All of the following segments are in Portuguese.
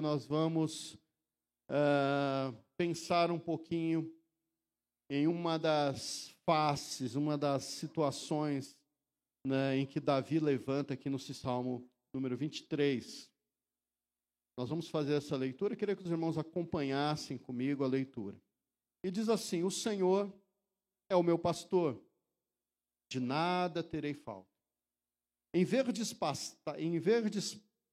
nós vamos uh, pensar um pouquinho em uma das faces, uma das situações né, em que Davi levanta aqui no Salmo número 23. Nós vamos fazer essa leitura. Eu queria que os irmãos acompanhassem comigo a leitura. E diz assim: O Senhor é o meu pastor, de nada terei falta. Em verdes, pasta, em verdes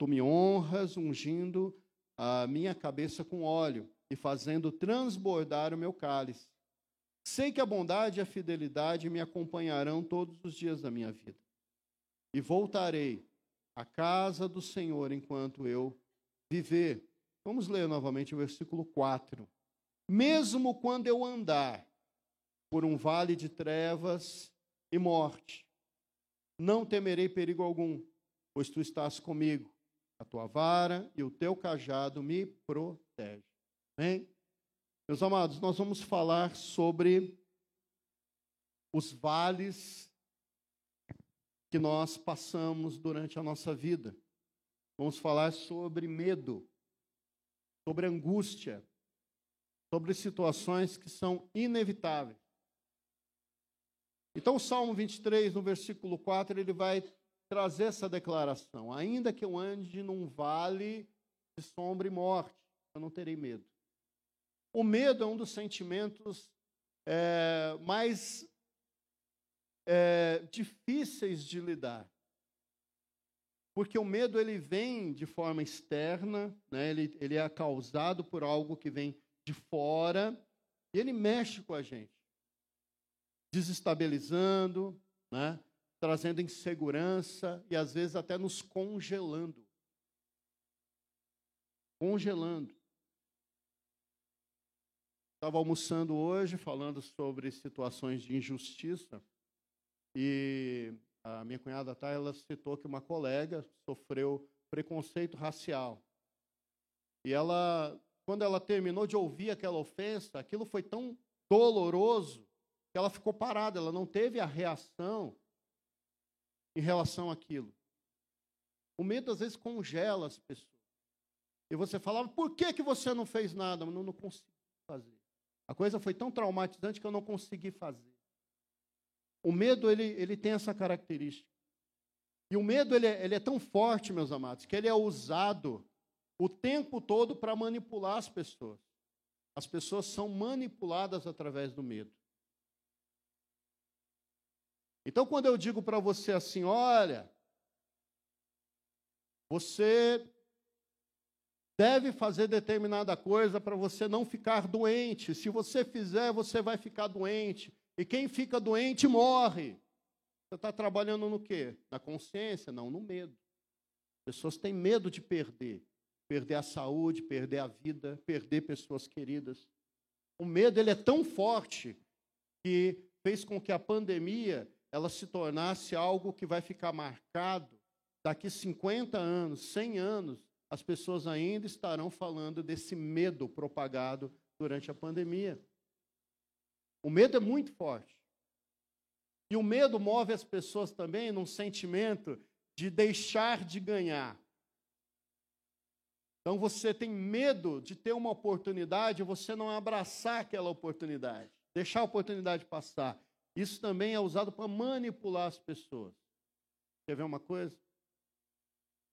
Tu me honras ungindo a minha cabeça com óleo e fazendo transbordar o meu cálice. Sei que a bondade e a fidelidade me acompanharão todos os dias da minha vida. E voltarei à casa do Senhor enquanto eu viver. Vamos ler novamente o versículo 4. Mesmo quando eu andar por um vale de trevas e morte, não temerei perigo algum, pois tu estás comigo. A tua vara e o teu cajado me protegem. Amém? Meus amados, nós vamos falar sobre os vales que nós passamos durante a nossa vida. Vamos falar sobre medo, sobre angústia, sobre situações que são inevitáveis. Então, o Salmo 23, no versículo 4, ele vai trazer essa declaração: Ainda que eu ande num vale de sombra e morte, eu não terei medo. O medo é um dos sentimentos é, mais é, difíceis de lidar. Porque o medo ele vem de forma externa, né? ele, ele é causado por algo que vem de fora, e ele mexe com a gente, desestabilizando, né? Trazendo insegurança e às vezes até nos congelando. Congelando. Estava almoçando hoje falando sobre situações de injustiça e a minha cunhada tá, ela citou que uma colega sofreu preconceito racial. E ela, quando ela terminou de ouvir aquela ofensa, aquilo foi tão doloroso que ela ficou parada, ela não teve a reação em relação àquilo. O medo às vezes congela as pessoas. E você falava, por que, que você não fez nada? Mas não, não consigo fazer. A coisa foi tão traumatizante que eu não consegui fazer. O medo, ele, ele tem essa característica. E o medo, ele é, ele é tão forte, meus amados, que ele é usado o tempo todo para manipular as pessoas. As pessoas são manipuladas através do medo. Então, quando eu digo para você assim, olha, você deve fazer determinada coisa para você não ficar doente. Se você fizer, você vai ficar doente. E quem fica doente morre. Você está trabalhando no quê? Na consciência? Não, no medo. As pessoas têm medo de perder. Perder a saúde, perder a vida, perder pessoas queridas. O medo ele é tão forte que fez com que a pandemia ela se tornasse algo que vai ficar marcado daqui 50 anos, 100 anos, as pessoas ainda estarão falando desse medo propagado durante a pandemia. O medo é muito forte. E o medo move as pessoas também num sentimento de deixar de ganhar. Então você tem medo de ter uma oportunidade você não abraçar aquela oportunidade, deixar a oportunidade passar. Isso também é usado para manipular as pessoas. Quer ver uma coisa?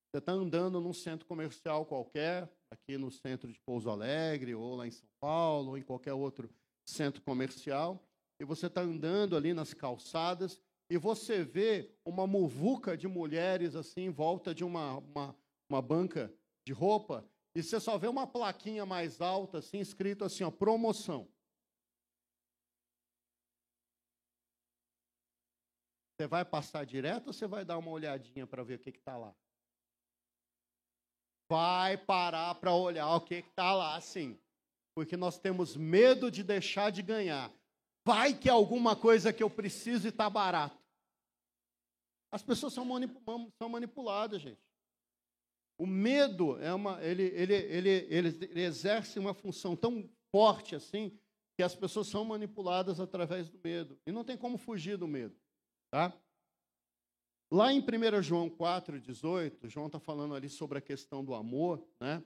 Você está andando num centro comercial qualquer, aqui no centro de Pouso Alegre, ou lá em São Paulo, ou em qualquer outro centro comercial, e você está andando ali nas calçadas, e você vê uma muvuca de mulheres assim em volta de uma, uma, uma banca de roupa, e você só vê uma plaquinha mais alta, assim, escrito assim, ó, promoção. Você vai passar direto ou você vai dar uma olhadinha para ver o que está lá? vai parar para olhar o que está lá, sim. Porque nós temos medo de deixar de ganhar. Vai que é alguma coisa que eu preciso e está barato. As pessoas são, são manipuladas, gente. O medo é uma, ele, ele, ele, ele, exerce uma função tão forte assim que as pessoas são manipuladas através do medo. E não tem como fugir do medo. Tá? Lá em 1 João 4,18, João está falando ali sobre a questão do amor, né?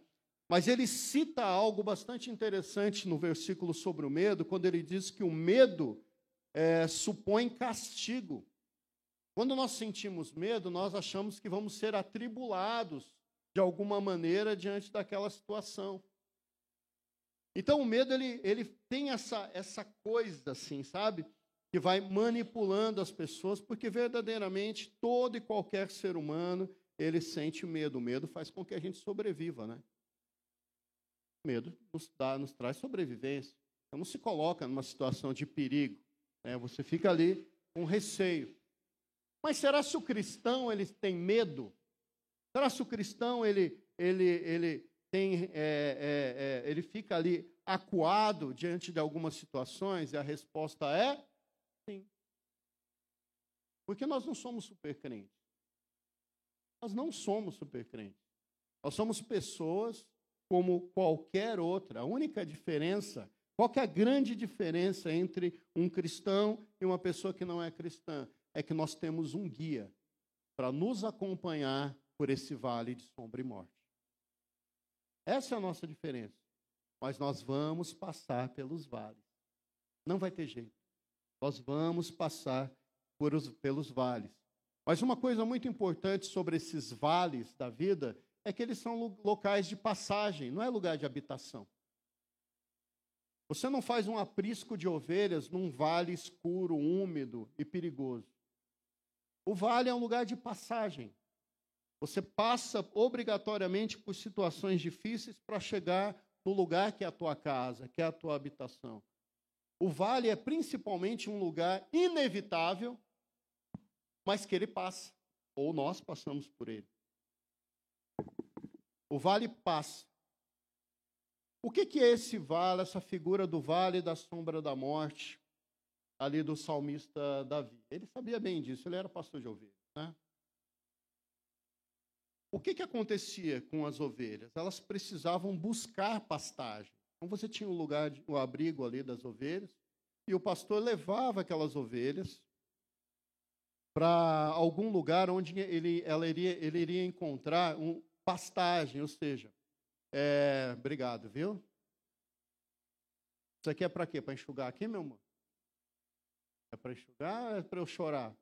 mas ele cita algo bastante interessante no versículo sobre o medo, quando ele diz que o medo é, supõe castigo. Quando nós sentimos medo, nós achamos que vamos ser atribulados de alguma maneira diante daquela situação. Então o medo ele, ele tem essa, essa coisa assim, sabe? Que vai manipulando as pessoas, porque verdadeiramente todo e qualquer ser humano ele sente medo. O medo faz com que a gente sobreviva, né? O medo nos, dá, nos traz sobrevivência. Então não se coloca numa situação de perigo. Né? Você fica ali com receio. Mas será se o cristão ele tem medo? Será se o cristão ele, ele, ele tem, é, é, é, ele fica ali acuado diante de algumas situações? E a resposta é sim. Porque nós não somos super crentes. Nós não somos super crentes. Nós somos pessoas como qualquer outra. A única diferença, qual é a grande diferença entre um cristão e uma pessoa que não é cristã? É que nós temos um guia para nos acompanhar por esse vale de sombra e morte. Essa é a nossa diferença. Mas nós vamos passar pelos vales. Não vai ter jeito. Nós vamos passar por os, pelos vales. Mas uma coisa muito importante sobre esses vales da vida é que eles são locais de passagem, não é lugar de habitação. Você não faz um aprisco de ovelhas num vale escuro, úmido e perigoso. O vale é um lugar de passagem. Você passa obrigatoriamente por situações difíceis para chegar no lugar que é a tua casa, que é a tua habitação. O vale é principalmente um lugar inevitável, mas que ele passa, ou nós passamos por ele. O vale passa. O que, é esse vale, essa figura do vale da sombra da morte, ali do salmista Davi? Ele sabia bem disso, ele era pastor de ovelhas. Né? O que, que acontecia com as ovelhas? Elas precisavam buscar pastagem. Então você tinha o lugar, o abrigo ali das ovelhas, e o pastor levava aquelas ovelhas para algum lugar onde ele, ela iria, ele iria encontrar um pastagem, ou seja, é, obrigado, viu? Isso aqui é para quê? Para enxugar aqui, meu irmão? É para enxugar ou é para eu chorar?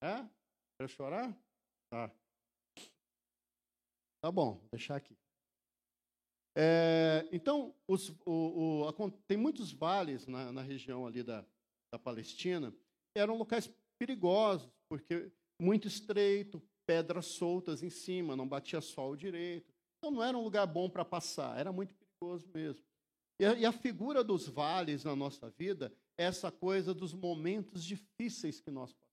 É? Para eu chorar? Tá. Tá bom, vou deixar aqui. É, então, os, o, o, tem muitos vales na, na região ali da, da Palestina, eram locais perigosos, porque muito estreito, pedras soltas em cima, não batia sol direito. Então, não era um lugar bom para passar, era muito perigoso mesmo. E a, e a figura dos vales na nossa vida é essa coisa dos momentos difíceis que nós passamos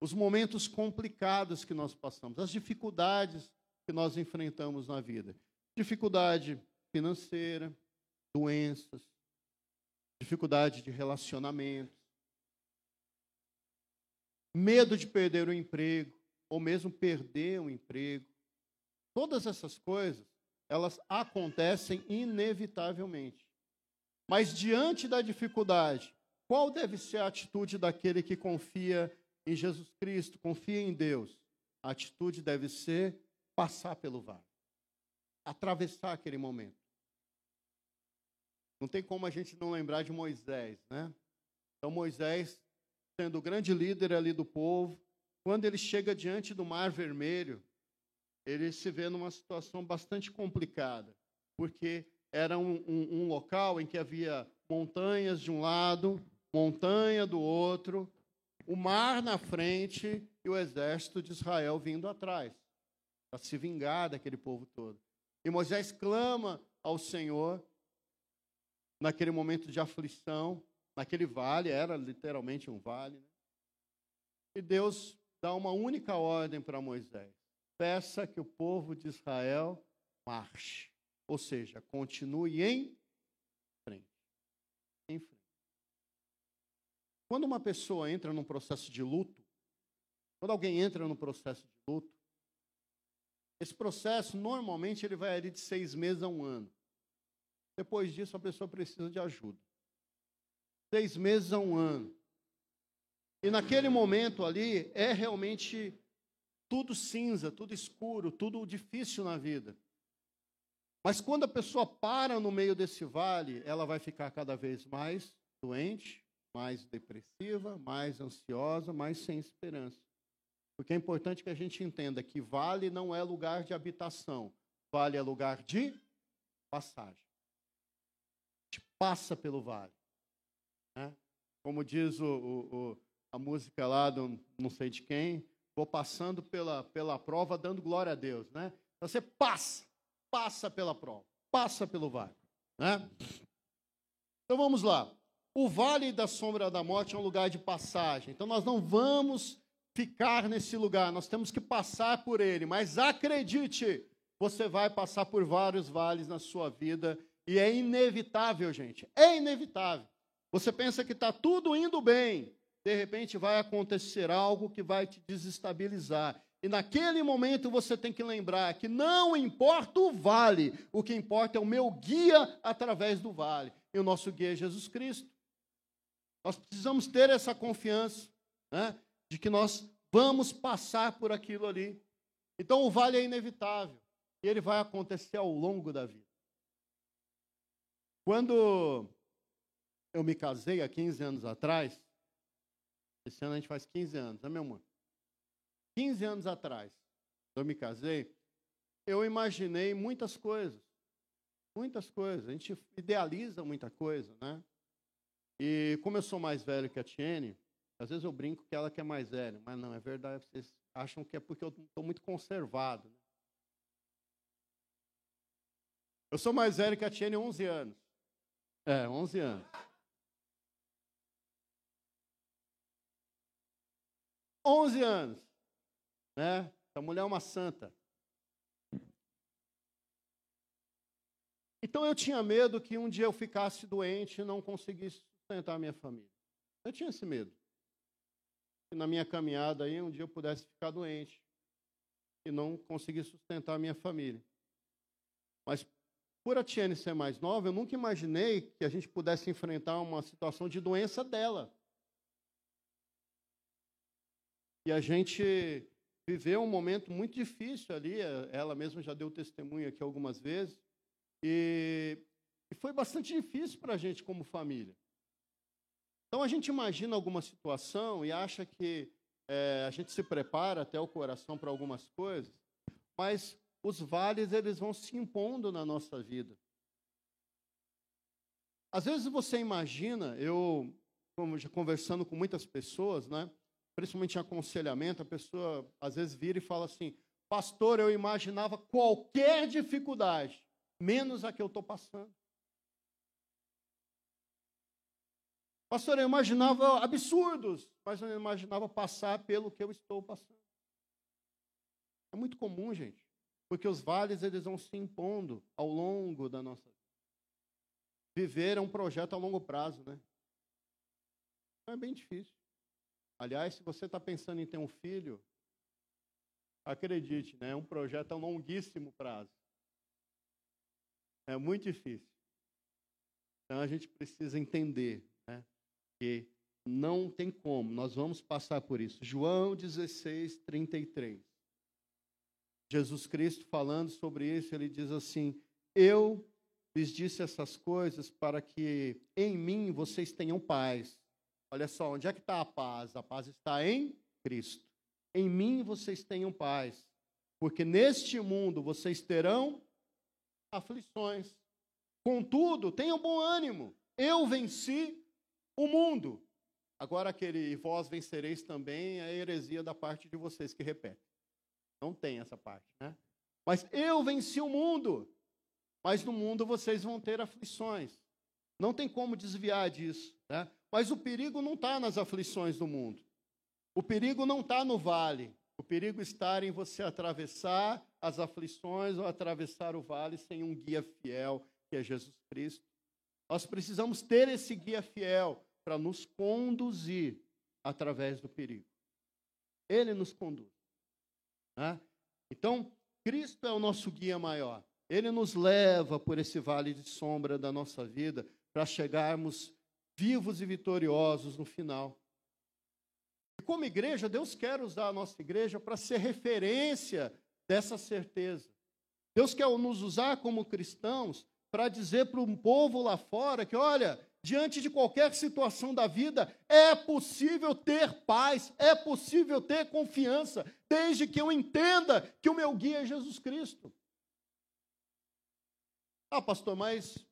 os momentos complicados que nós passamos, as dificuldades que nós enfrentamos na vida. Dificuldade financeira, doenças, dificuldade de relacionamento, medo de perder o emprego, ou mesmo perder o emprego. Todas essas coisas, elas acontecem inevitavelmente. Mas diante da dificuldade, qual deve ser a atitude daquele que confia em Jesus Cristo, confia em Deus, a atitude deve ser passar pelo vale, atravessar aquele momento. Não tem como a gente não lembrar de Moisés, né? Então, Moisés, sendo o grande líder ali do povo, quando ele chega diante do Mar Vermelho, ele se vê numa situação bastante complicada, porque era um, um, um local em que havia montanhas de um lado, montanha do outro, o mar na frente e o exército de Israel vindo atrás, para se vingar daquele povo todo. E Moisés clama ao Senhor naquele momento de aflição, naquele vale, era literalmente um vale. Né? E Deus dá uma única ordem para Moisés: peça que o povo de Israel marche. Ou seja, continue em frente. Em frente. Quando uma pessoa entra num processo de luto, quando alguém entra num processo de luto, esse processo normalmente ele vai de seis meses a um ano. Depois disso, a pessoa precisa de ajuda. Seis meses a um ano. E naquele momento ali é realmente tudo cinza, tudo escuro, tudo difícil na vida. Mas quando a pessoa para no meio desse vale, ela vai ficar cada vez mais doente, mais depressiva, mais ansiosa, mais sem esperança. Porque é importante que a gente entenda que vale não é lugar de habitação, vale é lugar de passagem. A gente passa pelo vale. Né? Como diz o, o, o, a música lá do não sei de quem, vou passando pela, pela prova dando glória a Deus. Né? Você passa, passa pela prova, passa pelo vale. Né? Então vamos lá. O vale da sombra da morte é um lugar de passagem. Então nós não vamos ficar nesse lugar, nós temos que passar por ele. Mas acredite, você vai passar por vários vales na sua vida e é inevitável, gente. É inevitável. Você pensa que está tudo indo bem, de repente vai acontecer algo que vai te desestabilizar. E naquele momento você tem que lembrar que não importa o vale, o que importa é o meu guia através do vale. E o nosso guia é Jesus Cristo. Nós precisamos ter essa confiança né, de que nós vamos passar por aquilo ali. Então o vale é inevitável e ele vai acontecer ao longo da vida. Quando eu me casei há 15 anos atrás, esse ano a gente faz 15 anos, né, meu amor? 15 anos atrás, eu me casei, eu imaginei muitas coisas. Muitas coisas. A gente idealiza muita coisa, né? E como eu sou mais velho que a Tiene, às vezes eu brinco que ela que é mais velha, mas não, é verdade, vocês acham que é porque eu estou muito conservado. Né? Eu sou mais velho que a Tiene 11 anos. É, 11 anos. 11 anos. Né? Essa mulher é uma santa. Então eu tinha medo que um dia eu ficasse doente e não conseguisse sustentar a minha família. Eu tinha esse medo. Que na minha caminhada aí um dia eu pudesse ficar doente e não conseguir sustentar a minha família. Mas por a Tiene ser mais nova, eu nunca imaginei que a gente pudesse enfrentar uma situação de doença dela. E a gente viveu um momento muito difícil ali, eh, ela mesma já deu testemunho aqui algumas vezes, e, e foi bastante difícil para a gente como família. Então a gente imagina alguma situação e acha que é, a gente se prepara até o coração para algumas coisas, mas os vales eles vão se impondo na nossa vida. Às vezes você imagina, eu conversando com muitas pessoas, né? principalmente em aconselhamento, a pessoa às vezes vira e fala assim: Pastor, eu imaginava qualquer dificuldade, menos a que eu estou passando. Pastor, eu imaginava absurdos, mas eu imaginava passar pelo que eu estou passando. É muito comum, gente, porque os vales eles vão se impondo ao longo da nossa vida. Viver é um projeto a longo prazo, né? Então é bem difícil. Aliás, se você está pensando em ter um filho, acredite, né, é um projeto a longuíssimo prazo. É muito difícil. Então a gente precisa entender que não tem como, nós vamos passar por isso. João 16, 33. Jesus Cristo falando sobre isso, ele diz assim: Eu lhes disse essas coisas para que em mim vocês tenham paz. Olha só, onde é que está a paz? A paz está em Cristo. Em mim vocês tenham paz, porque neste mundo vocês terão aflições. Contudo, tenham bom ânimo. Eu venci o mundo. Agora aquele vós vencereis também é a heresia da parte de vocês que repete. Não tem essa parte, né? Mas eu venci o mundo. Mas no mundo vocês vão ter aflições. Não tem como desviar disso, né? Mas o perigo não está nas aflições do mundo. O perigo não está no vale. O perigo está em você atravessar as aflições ou atravessar o vale sem um guia fiel, que é Jesus Cristo. Nós precisamos ter esse guia fiel para nos conduzir através do perigo. Ele nos conduz. Né? Então, Cristo é o nosso guia maior. Ele nos leva por esse vale de sombra da nossa vida para chegarmos vivos e vitoriosos no final. E como igreja, Deus quer usar a nossa igreja para ser referência dessa certeza. Deus quer nos usar como cristãos para dizer para um povo lá fora que, olha, diante de qualquer situação da vida, é possível ter paz, é possível ter confiança, desde que eu entenda que o meu guia é Jesus Cristo. Ah, pastor, mas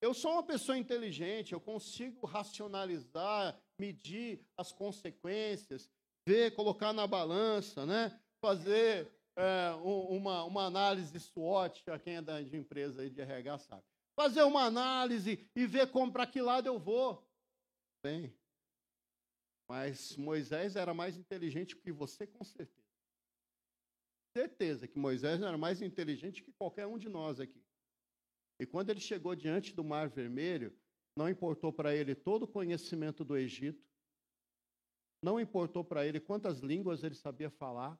eu sou uma pessoa inteligente, eu consigo racionalizar, medir as consequências, ver, colocar na balança, né? fazer é, uma, uma análise SWOT, a quem é de empresa de RH sabe. Fazer uma análise e ver como para que lado eu vou. Bem, mas Moisés era mais inteligente que você, com certeza certeza que Moisés era mais inteligente que qualquer um de nós aqui. E quando ele chegou diante do Mar Vermelho, não importou para ele todo o conhecimento do Egito, não importou para ele quantas línguas ele sabia falar,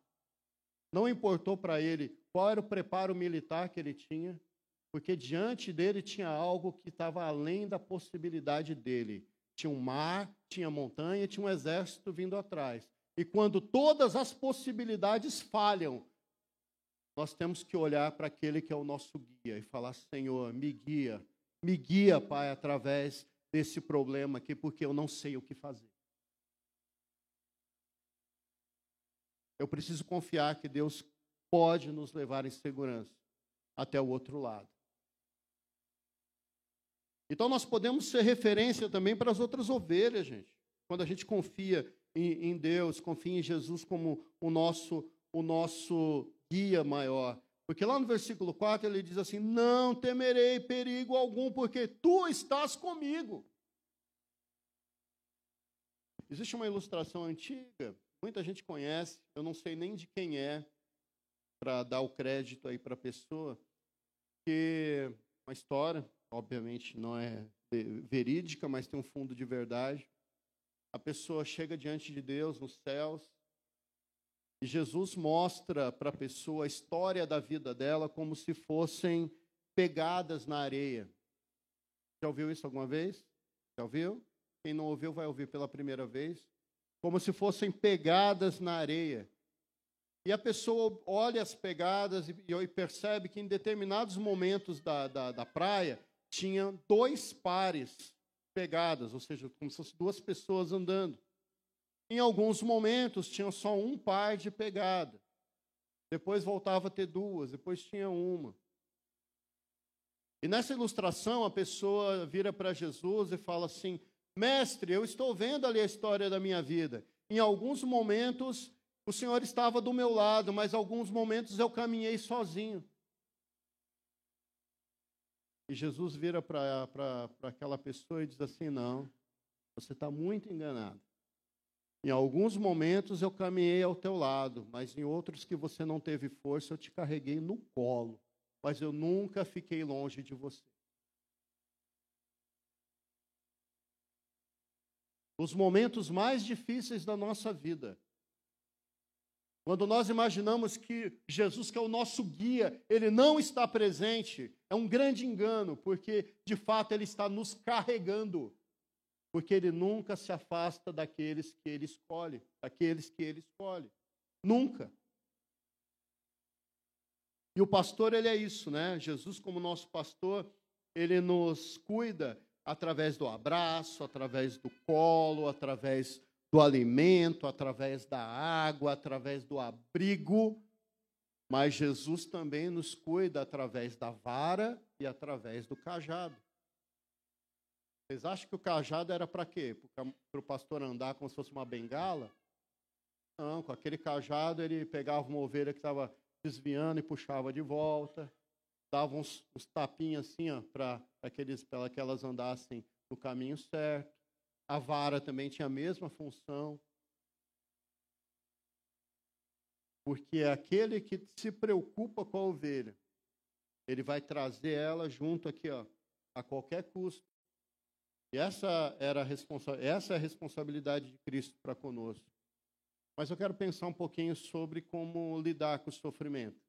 não importou para ele qual era o preparo militar que ele tinha, porque diante dele tinha algo que estava além da possibilidade dele. Tinha um mar, tinha montanha, tinha um exército vindo atrás. E quando todas as possibilidades falham, nós temos que olhar para aquele que é o nosso guia e falar: Senhor, me guia, me guia, Pai, através desse problema aqui, porque eu não sei o que fazer. Eu preciso confiar que Deus pode nos levar em segurança até o outro lado. Então nós podemos ser referência também para as outras ovelhas, gente. Quando a gente confia em, em Deus, confia em Jesus como o nosso, o nosso guia maior. Porque lá no versículo 4 ele diz assim: Não temerei perigo algum, porque tu estás comigo. Existe uma ilustração antiga, muita gente conhece, eu não sei nem de quem é, para dar o crédito aí para a pessoa, que uma história, obviamente não é verídica, mas tem um fundo de verdade. A pessoa chega diante de Deus nos céus, e Jesus mostra para a pessoa a história da vida dela como se fossem pegadas na areia. Já ouviu isso alguma vez? Já ouviu? Quem não ouviu vai ouvir pela primeira vez. Como se fossem pegadas na areia. E a pessoa olha as pegadas e, percebe que em determinados momentos da, da, da praia tinha dois pares pegadas, ou seja, como se fossem duas pessoas andando. Em alguns momentos tinha só um par de pegada. Depois voltava a ter duas, depois tinha uma. E nessa ilustração a pessoa vira para Jesus e fala assim: Mestre, eu estou vendo ali a história da minha vida. Em alguns momentos o Senhor estava do meu lado, mas alguns momentos eu caminhei sozinho. E Jesus vira para aquela pessoa e diz assim: Não, você está muito enganado. Em alguns momentos eu caminhei ao teu lado, mas em outros que você não teve força, eu te carreguei no colo. Mas eu nunca fiquei longe de você. Nos momentos mais difíceis da nossa vida, quando nós imaginamos que Jesus, que é o nosso guia, ele não está presente, é um grande engano, porque de fato ele está nos carregando porque ele nunca se afasta daqueles que ele escolhe, daqueles que ele escolhe. Nunca. E o pastor, ele é isso, né? Jesus, como nosso pastor, ele nos cuida através do abraço, através do colo, através do alimento, através da água, através do abrigo. Mas Jesus também nos cuida através da vara e através do cajado. Vocês acham que o cajado era para quê? Para o pastor andar como se fosse uma bengala? Não, com aquele cajado ele pegava uma ovelha que estava desviando e puxava de volta, dava uns, uns tapinhos assim para que elas andassem no caminho certo. A vara também tinha a mesma função. Porque é aquele que se preocupa com a ovelha, ele vai trazer ela junto aqui, ó, a qualquer custo. E essa era a responsa essa é a responsabilidade de Cristo para conosco. Mas eu quero pensar um pouquinho sobre como lidar com o sofrimento.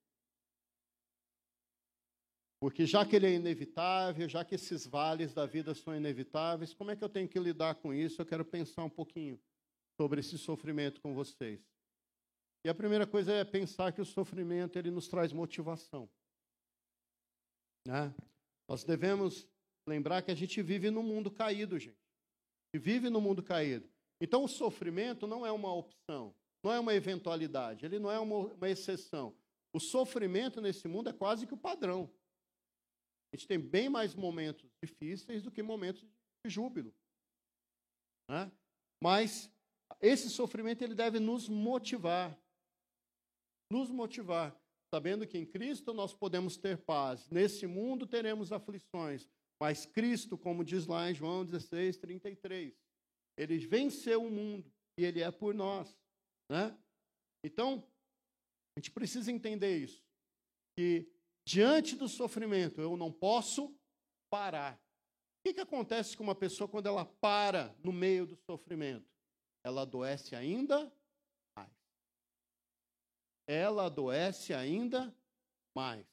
Porque já que ele é inevitável, já que esses vales da vida são inevitáveis, como é que eu tenho que lidar com isso? Eu quero pensar um pouquinho sobre esse sofrimento com vocês. E a primeira coisa é pensar que o sofrimento ele nos traz motivação. Né? Nós devemos lembrar que a gente vive num mundo caído, gente. E vive no mundo caído. Então o sofrimento não é uma opção, não é uma eventualidade, ele não é uma, uma exceção. O sofrimento nesse mundo é quase que o padrão. A gente tem bem mais momentos difíceis do que momentos de júbilo. Né? Mas esse sofrimento ele deve nos motivar. Nos motivar, sabendo que em Cristo nós podemos ter paz. Nesse mundo teremos aflições, mas Cristo, como diz lá em João 16, 33, ele venceu o mundo e ele é por nós. Né? Então, a gente precisa entender isso. Que diante do sofrimento eu não posso parar. O que, que acontece com uma pessoa quando ela para no meio do sofrimento? Ela adoece ainda mais. Ela adoece ainda mais.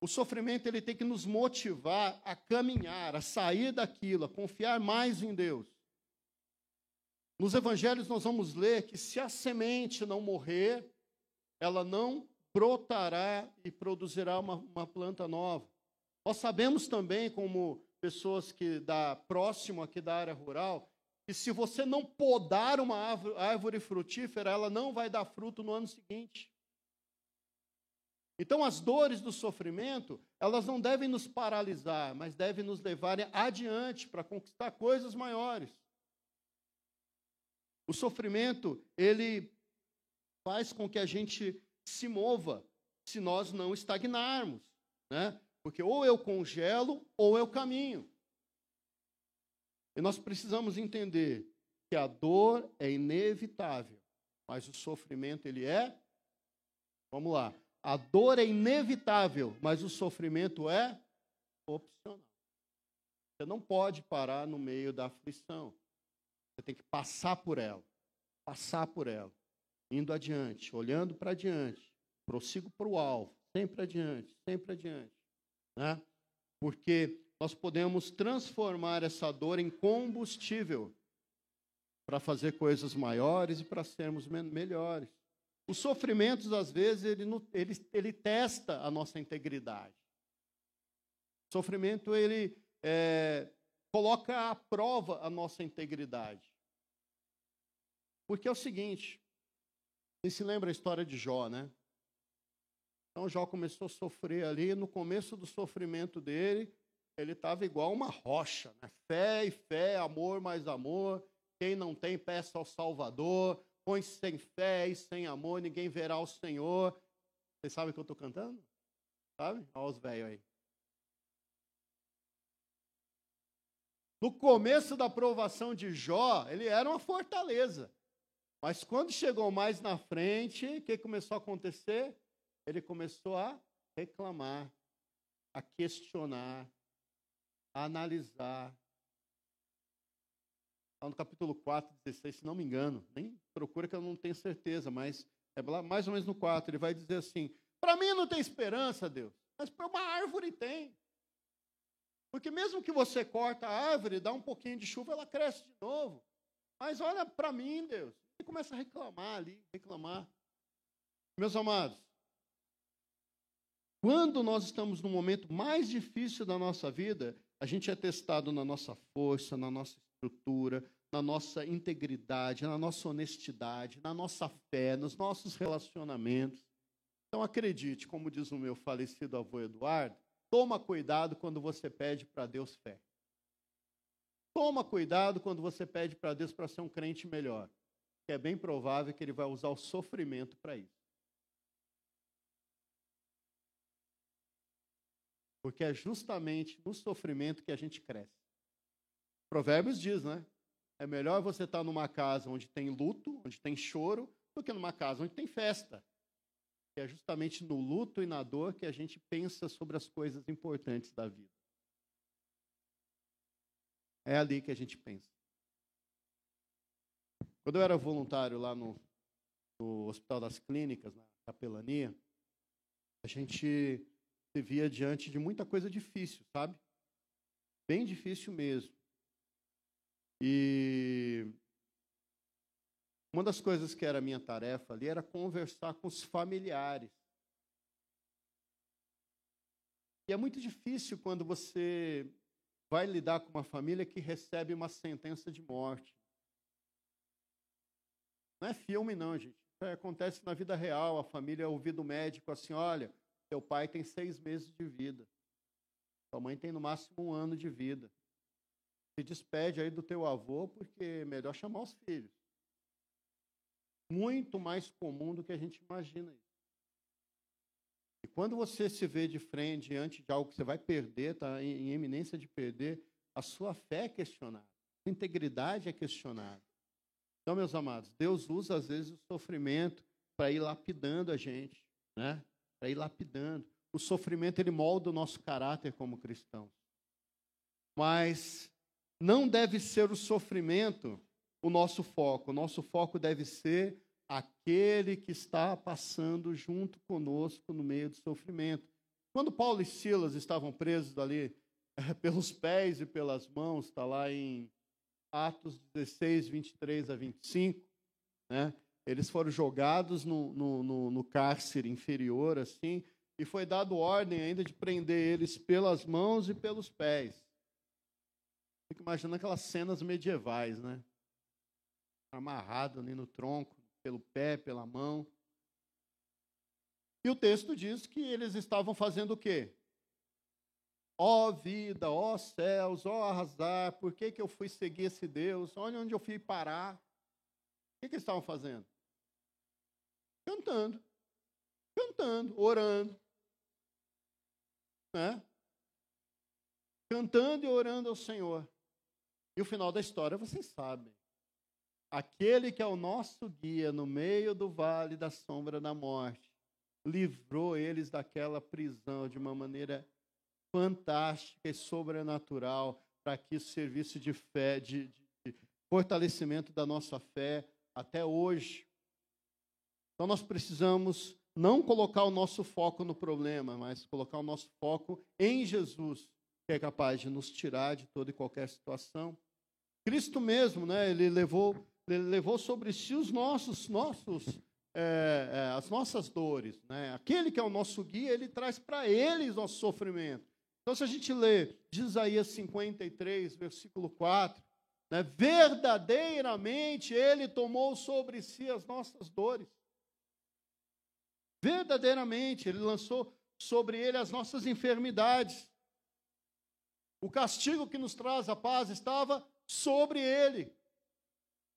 O sofrimento ele tem que nos motivar a caminhar, a sair daquilo, a confiar mais em Deus. Nos evangelhos nós vamos ler que se a semente não morrer, ela não brotará e produzirá uma, uma planta nova. Nós sabemos também, como pessoas que da próximo aqui da área rural, que se você não podar uma árvore, frutífera, ela não vai dar fruto no ano seguinte. Então, as dores do sofrimento, elas não devem nos paralisar, mas devem nos levar adiante para conquistar coisas maiores. O sofrimento, ele faz com que a gente se mova se nós não estagnarmos, né? Porque ou eu congelo ou eu caminho. E nós precisamos entender que a dor é inevitável, mas o sofrimento ele é Vamos lá. A dor é inevitável, mas o sofrimento é opcional. Você não pode parar no meio da aflição. Você tem que passar por ela. Passar por ela. Indo adiante, olhando para adiante. Prossigo para o alvo. Sempre adiante, sempre adiante. Né? Porque nós podemos transformar essa dor em combustível para fazer coisas maiores e para sermos melhores. Os sofrimentos, às vezes, ele, ele, ele testa a nossa integridade. O sofrimento, ele é, coloca à prova a nossa integridade. Porque é o seguinte, você se lembra a história de Jó, né? Então, Jó começou a sofrer ali, no começo do sofrimento dele, ele estava igual uma rocha, né? Fé e fé, amor mais amor. Quem não tem, peça ao Salvador. Põe sem fé e sem amor, ninguém verá o Senhor. Vocês sabem o que eu estou cantando? Sabe? Olha os velhos aí. No começo da aprovação de Jó, ele era uma fortaleza. Mas quando chegou mais na frente, o que começou a acontecer? Ele começou a reclamar, a questionar, a analisar, Está no capítulo 4, 16, se não me engano. Nem procura que eu não tenho certeza, mas é mais ou menos no 4. Ele vai dizer assim: Para mim não tem esperança, Deus, mas para uma árvore tem. Porque mesmo que você corta a árvore, dá um pouquinho de chuva, ela cresce de novo. Mas olha para mim, Deus. E começa a reclamar ali, reclamar. Meus amados, quando nós estamos no momento mais difícil da nossa vida, a gente é testado na nossa força, na nossa estrutura, na nossa integridade, na nossa honestidade, na nossa fé, nos nossos relacionamentos. Então acredite, como diz o meu falecido avô Eduardo, toma cuidado quando você pede para Deus fé. Toma cuidado quando você pede para Deus para ser um crente melhor, que é bem provável que ele vai usar o sofrimento para isso. Porque é justamente no sofrimento que a gente cresce. Provérbios diz, né? É melhor você estar numa casa onde tem luto, onde tem choro, do que numa casa onde tem festa. Que é justamente no luto e na dor que a gente pensa sobre as coisas importantes da vida. É ali que a gente pensa. Quando eu era voluntário lá no, no Hospital das Clínicas, na capelania, a gente se via diante de muita coisa difícil, sabe? Bem difícil mesmo. E uma das coisas que era minha tarefa ali era conversar com os familiares. E é muito difícil quando você vai lidar com uma família que recebe uma sentença de morte. Não é filme, não, gente. Isso acontece na vida real. A família ouvir do médico assim: olha, teu pai tem seis meses de vida. Tua mãe tem no máximo um ano de vida. Se despede aí do teu avô, porque é melhor chamar os filhos. Muito mais comum do que a gente imagina isso. E quando você se vê de frente diante de algo que você vai perder, está em, em eminência de perder, a sua fé é questionada, a integridade é questionada. Então, meus amados, Deus usa às vezes o sofrimento para ir lapidando a gente, né? Para ir lapidando. O sofrimento ele molda o nosso caráter como cristãos. Mas não deve ser o sofrimento o nosso foco. O nosso foco deve ser aquele que está passando junto conosco no meio do sofrimento. Quando Paulo e Silas estavam presos ali pelos pés e pelas mãos, está lá em Atos 16, 23 a 25, né? Eles foram jogados no, no, no, no cárcere inferior, assim, e foi dado ordem ainda de prender eles pelas mãos e pelos pés. Fico imaginando aquelas cenas medievais, né? Amarrado ali no tronco, pelo pé, pela mão. E o texto diz que eles estavam fazendo o quê? Ó oh, vida, ó oh, céus, ó oh, por que, que eu fui seguir esse Deus? Olha onde eu fui parar. O que, que eles estavam fazendo? Cantando. Cantando, orando. Né? Cantando e orando ao Senhor. E o final da história vocês sabem. Aquele que é o nosso guia no meio do vale da sombra da morte, livrou eles daquela prisão de uma maneira fantástica e sobrenatural, para que o serviço de fé, de, de, de fortalecimento da nossa fé até hoje. Então nós precisamos não colocar o nosso foco no problema, mas colocar o nosso foco em Jesus, que é capaz de nos tirar de toda e qualquer situação. Cristo mesmo, né, ele levou, ele levou sobre si os nossos, nossos, é, é, as nossas dores. Né? Aquele que é o nosso guia, ele traz para ele nosso sofrimento. Então, se a gente lê de Isaías 53, versículo 4, né, verdadeiramente ele tomou sobre si as nossas dores. Verdadeiramente, ele lançou sobre ele as nossas enfermidades. O castigo que nos traz a paz estava sobre ele.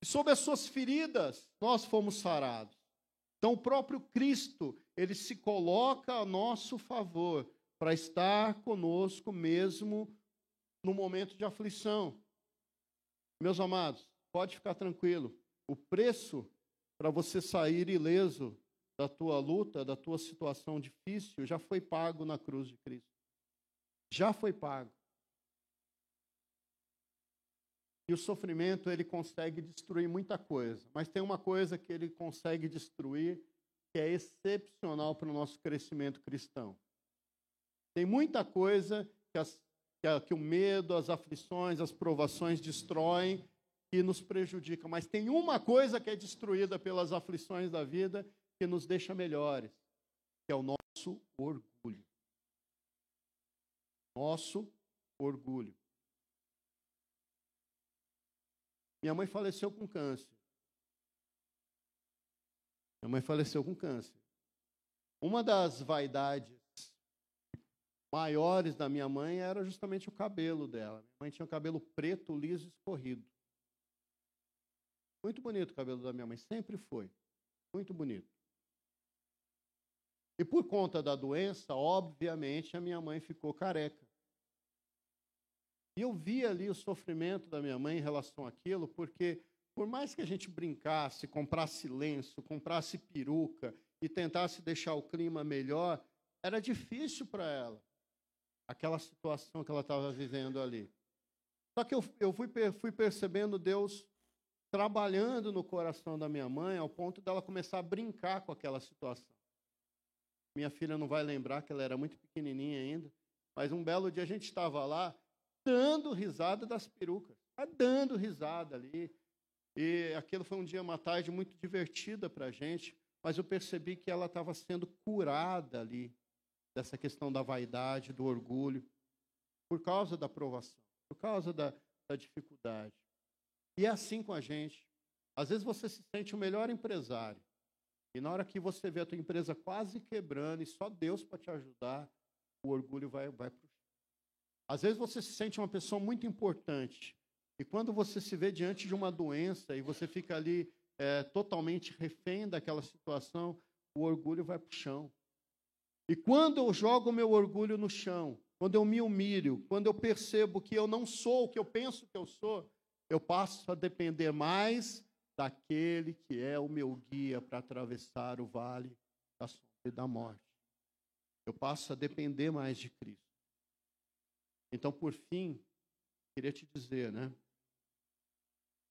E sobre as suas feridas nós fomos sarados. Então o próprio Cristo, ele se coloca a nosso favor para estar conosco mesmo no momento de aflição. Meus amados, pode ficar tranquilo. O preço para você sair ileso da tua luta, da tua situação difícil, já foi pago na cruz de Cristo. Já foi pago. E o sofrimento ele consegue destruir muita coisa, mas tem uma coisa que ele consegue destruir que é excepcional para o nosso crescimento cristão. Tem muita coisa que, as, que, a, que o medo, as aflições, as provações destroem e nos prejudica, mas tem uma coisa que é destruída pelas aflições da vida que nos deixa melhores, que é o nosso orgulho. Nosso orgulho. Minha mãe faleceu com câncer. Minha mãe faleceu com câncer. Uma das vaidades maiores da minha mãe era justamente o cabelo dela. Minha mãe tinha o cabelo preto, liso escorrido. Muito bonito o cabelo da minha mãe, sempre foi. Muito bonito. E por conta da doença, obviamente, a minha mãe ficou careca. E eu vi ali o sofrimento da minha mãe em relação àquilo, porque por mais que a gente brincasse, comprasse lenço, comprasse peruca e tentasse deixar o clima melhor, era difícil para ela, aquela situação que ela estava vivendo ali. Só que eu, eu fui, fui percebendo Deus trabalhando no coração da minha mãe ao ponto dela começar a brincar com aquela situação. Minha filha não vai lembrar que ela era muito pequenininha ainda, mas um belo dia a gente estava lá dando risada das perucas, tá dando risada ali. E aquilo foi um dia, uma tarde muito divertida para a gente, mas eu percebi que ela estava sendo curada ali dessa questão da vaidade, do orgulho, por causa da provação, por causa da, da dificuldade. E é assim com a gente. Às vezes você se sente o melhor empresário, e na hora que você vê a tua empresa quase quebrando e só Deus para te ajudar, o orgulho vai, vai para o chão. Às vezes você se sente uma pessoa muito importante, e quando você se vê diante de uma doença e você fica ali é, totalmente refém daquela situação, o orgulho vai para o chão. E quando eu jogo meu orgulho no chão, quando eu me humilho, quando eu percebo que eu não sou o que eu penso que eu sou, eu passo a depender mais daquele que é o meu guia para atravessar o vale da sombra e da morte. Eu passo a depender mais de Cristo. Então, por fim, queria te dizer, né?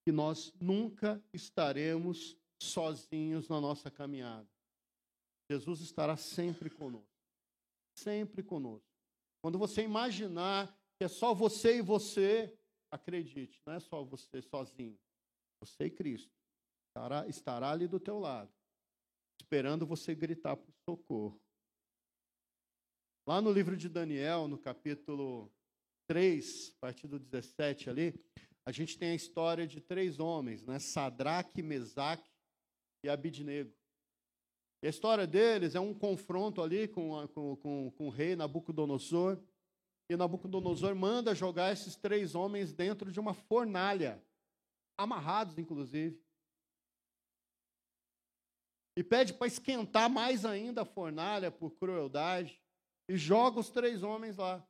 que nós nunca estaremos sozinhos na nossa caminhada. Jesus estará sempre conosco. Sempre conosco. Quando você imaginar que é só você e você, acredite, não é só você sozinho. Você e Cristo estará, estará ali do teu lado, esperando você gritar por socorro. Lá no livro de Daniel, no capítulo 3, a partir do 17 ali, a gente tem a história de três homens, né? Sadraque, Mesaque e Abidnego. E a história deles é um confronto ali com, a, com, com, com o rei Nabucodonosor. E Nabucodonosor manda jogar esses três homens dentro de uma fornalha, amarrados, inclusive. E pede para esquentar mais ainda a fornalha por crueldade. E joga os três homens lá.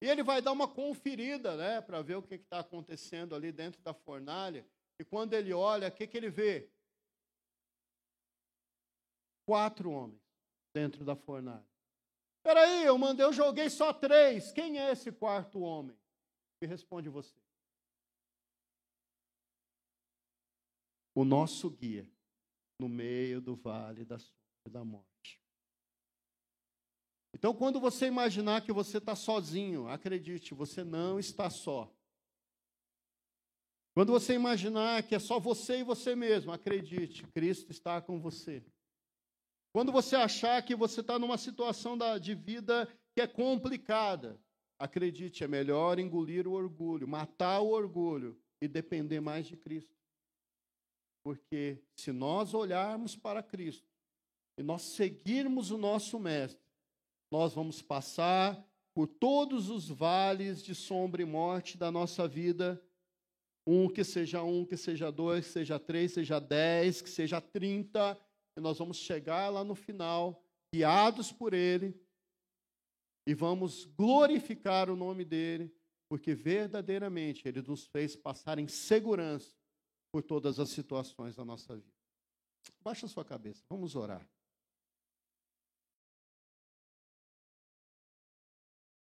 E ele vai dar uma conferida, né, para ver o que está acontecendo ali dentro da fornalha. E quando ele olha, o que, que ele vê? Quatro homens dentro da fornalha. Peraí, eu mandei, eu joguei só três. Quem é esse quarto homem? Me responde você. O nosso guia no meio do vale da sombra da morte. Então, quando você imaginar que você está sozinho, acredite, você não está só. Quando você imaginar que é só você e você mesmo, acredite, Cristo está com você. Quando você achar que você está numa situação de vida que é complicada, acredite, é melhor engolir o orgulho, matar o orgulho e depender mais de Cristo. Porque se nós olharmos para Cristo e nós seguirmos o nosso Mestre, nós vamos passar por todos os vales de sombra e morte da nossa vida. Um que seja um, que seja dois, que seja três, seja dez, que seja trinta. E nós vamos chegar lá no final, guiados por Ele, e vamos glorificar o nome dEle, porque verdadeiramente Ele nos fez passar em segurança por todas as situações da nossa vida. Baixa sua cabeça, vamos orar.